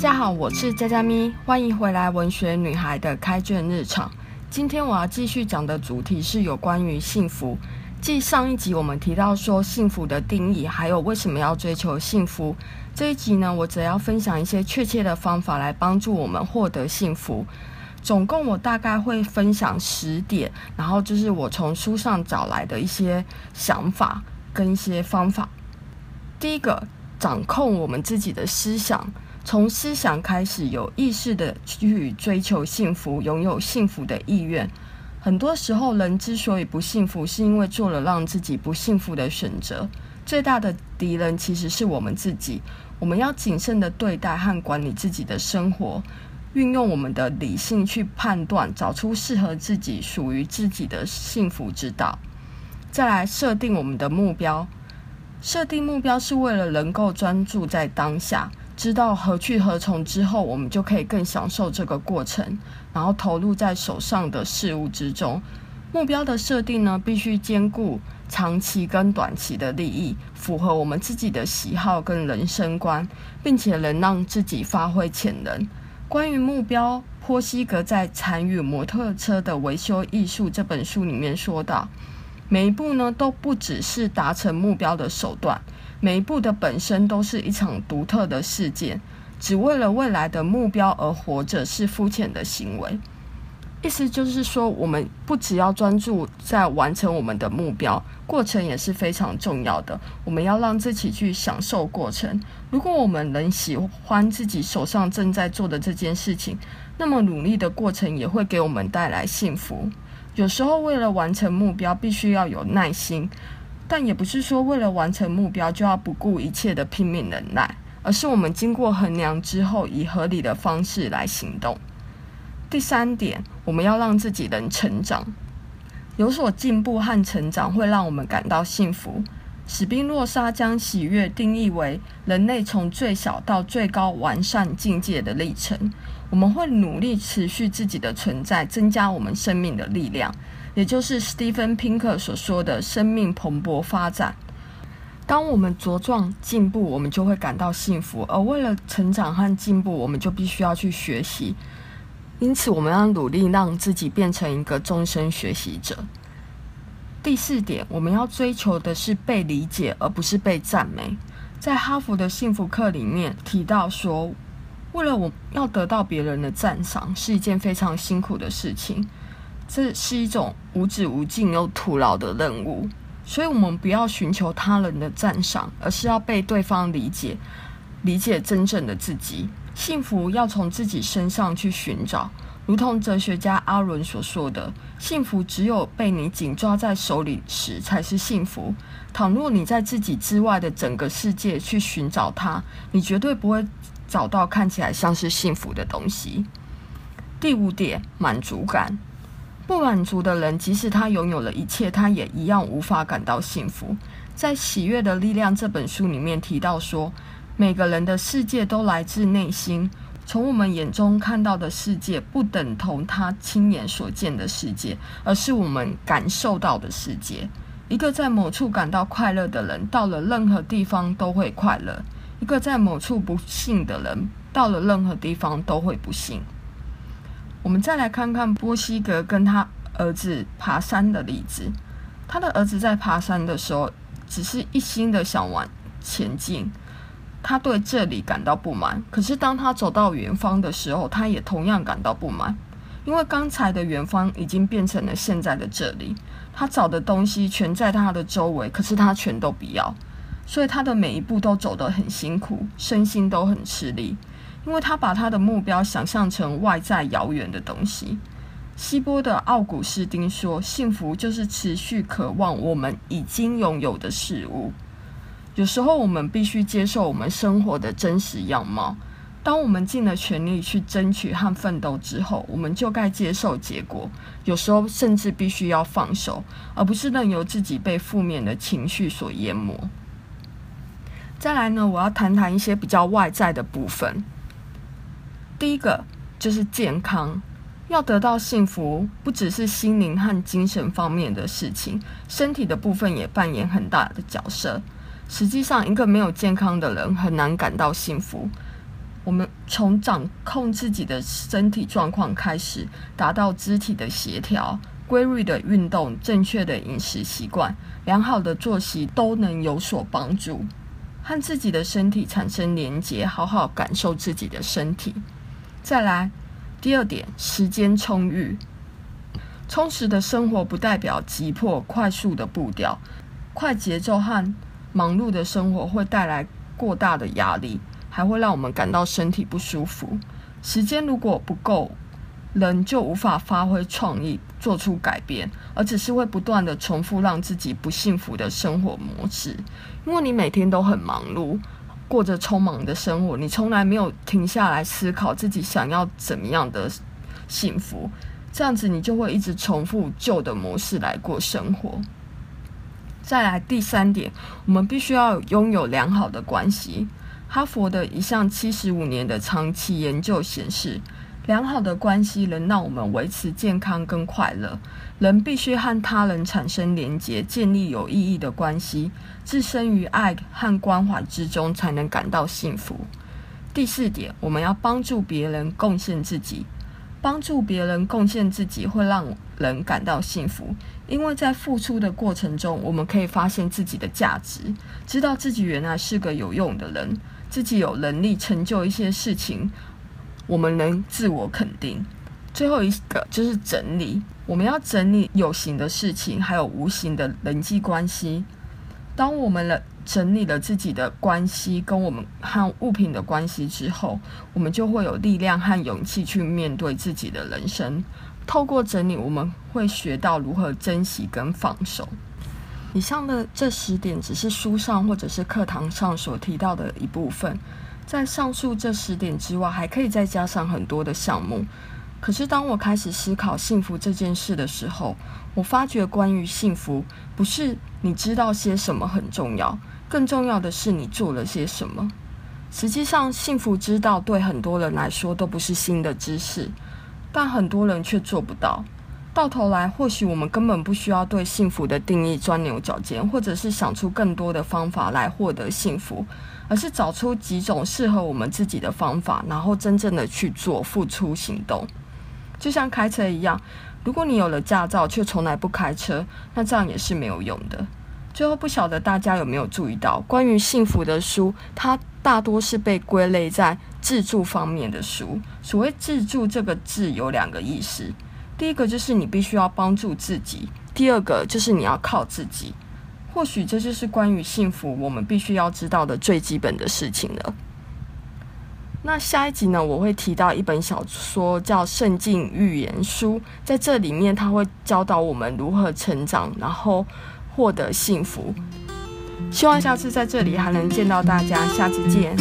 大家好，我是佳佳咪，欢迎回来文学女孩的开卷日常。今天我要继续讲的主题是有关于幸福。继上一集我们提到说幸福的定义，还有为什么要追求幸福。这一集呢，我则要分享一些确切的方法来帮助我们获得幸福。总共我大概会分享十点，然后就是我从书上找来的一些想法跟一些方法。第一个，掌控我们自己的思想。从思想开始，有意识的去追求幸福，拥有幸福的意愿。很多时候，人之所以不幸福，是因为做了让自己不幸福的选择。最大的敌人其实是我们自己。我们要谨慎的对待和管理自己的生活，运用我们的理性去判断，找出适合自己、属于自己的幸福之道。再来设定我们的目标。设定目标是为了能够专注在当下。知道何去何从之后，我们就可以更享受这个过程，然后投入在手上的事物之中。目标的设定呢，必须兼顾长期跟短期的利益，符合我们自己的喜好跟人生观，并且能让自己发挥潜能。关于目标，波西格在《参与摩托车的维修艺术》这本书里面说到，每一步呢，都不只是达成目标的手段。每一步的本身都是一场独特的事件，只为了未来的目标而活着是肤浅的行为。意思就是说，我们不只要专注在完成我们的目标，过程也是非常重要的。我们要让自己去享受过程。如果我们能喜欢自己手上正在做的这件事情，那么努力的过程也会给我们带来幸福。有时候，为了完成目标，必须要有耐心。但也不是说为了完成目标就要不顾一切的拼命忍耐，而是我们经过衡量之后，以合理的方式来行动。第三点，我们要让自己能成长，有所进步和成长会让我们感到幸福。史宾诺莎将喜悦定义为人类从最小到最高完善境界的历程。我们会努力持续自己的存在，增加我们生命的力量。也就是史蒂芬·平克所说的“生命蓬勃发展”。当我们茁壮进步，我们就会感到幸福。而为了成长和进步，我们就必须要去学习。因此，我们要努力让自己变成一个终身学习者。第四点，我们要追求的是被理解，而不是被赞美。在哈佛的幸福课里面提到说，为了我要得到别人的赞赏，是一件非常辛苦的事情。这是一种无止无尽又徒劳的任务，所以我们不要寻求他人的赞赏，而是要被对方理解，理解真正的自己。幸福要从自己身上去寻找，如同哲学家阿伦所说的：“幸福只有被你紧抓在手里时才是幸福。倘若你在自己之外的整个世界去寻找它，你绝对不会找到看起来像是幸福的东西。”第五点，满足感。不满足的人，即使他拥有了一切，他也一样无法感到幸福。在《喜悦的力量》这本书里面提到说，每个人的世界都来自内心。从我们眼中看到的世界，不等同他亲眼所见的世界，而是我们感受到的世界。一个在某处感到快乐的人，到了任何地方都会快乐；一个在某处不幸的人，到了任何地方都会不幸。我们再来看看波西格跟他儿子爬山的例子。他的儿子在爬山的时候，只是一心的想往前进，他对这里感到不满。可是当他走到远方的时候，他也同样感到不满，因为刚才的远方已经变成了现在的这里。他找的东西全在他的周围，可是他全都不要，所以他的每一步都走得很辛苦，身心都很吃力。因为他把他的目标想象成外在遥远的东西。希波的奥古斯丁说：“幸福就是持续渴望我们已经拥有的事物。”有时候我们必须接受我们生活的真实样貌。当我们尽了全力去争取和奋斗之后，我们就该接受结果。有时候甚至必须要放手，而不是任由自己被负面的情绪所淹没。再来呢，我要谈谈一些比较外在的部分。第一个就是健康，要得到幸福，不只是心灵和精神方面的事情，身体的部分也扮演很大的角色。实际上，一个没有健康的人很难感到幸福。我们从掌控自己的身体状况开始，达到肢体的协调、规律的运动、正确的饮食习惯、良好的作息，都能有所帮助。和自己的身体产生连结，好好感受自己的身体。再来，第二点，时间充裕。充实的生活不代表急迫、快速的步调，快节奏和忙碌的生活会带来过大的压力，还会让我们感到身体不舒服。时间如果不够，人就无法发挥创意，做出改变，而只是会不断的重复让自己不幸福的生活模式。因为你每天都很忙碌，过着匆忙的生活，你从来没有停下来思考自己想要怎么样的幸福。这样子，你就会一直重复旧的模式来过生活。再来第三点，我们必须要拥有良好的关系。哈佛的一项七十五年的长期研究显示，良好的关系能让我们维持健康跟快乐。人必须和他人产生连结，建立有意义的关系，置身于爱和关怀之中，才能感到幸福。第四点，我们要帮助别人，贡献自己。帮助别人、贡献自己会让人感到幸福，因为在付出的过程中，我们可以发现自己的价值，知道自己原来是个有用的人，自己有能力成就一些事情，我们能自我肯定。最后一个就是整理，我们要整理有形的事情，还有无形的人际关系。当我们了整理了自己的关系跟我们和物品的关系之后，我们就会有力量和勇气去面对自己的人生。透过整理，我们会学到如何珍惜跟放手。以上的这十点只是书上或者是课堂上所提到的一部分，在上述这十点之外，还可以再加上很多的项目。可是当我开始思考幸福这件事的时候，我发觉关于幸福，不是你知道些什么很重要，更重要的是你做了些什么。实际上，幸福之道对很多人来说都不是新的知识，但很多人却做不到。到头来，或许我们根本不需要对幸福的定义钻牛角尖，或者是想出更多的方法来获得幸福，而是找出几种适合我们自己的方法，然后真正的去做，付出行动。就像开车一样，如果你有了驾照却从来不开车，那这样也是没有用的。最后，不晓得大家有没有注意到，关于幸福的书，它大多是被归类在自助方面的书。所谓自助这个字有两个意思，第一个就是你必须要帮助自己，第二个就是你要靠自己。或许这就是关于幸福我们必须要知道的最基本的事情了。那下一集呢，我会提到一本小说，叫《圣境预言书》。在这里面，它会教导我们如何成长，然后获得幸福。希望下次在这里还能见到大家，下次见。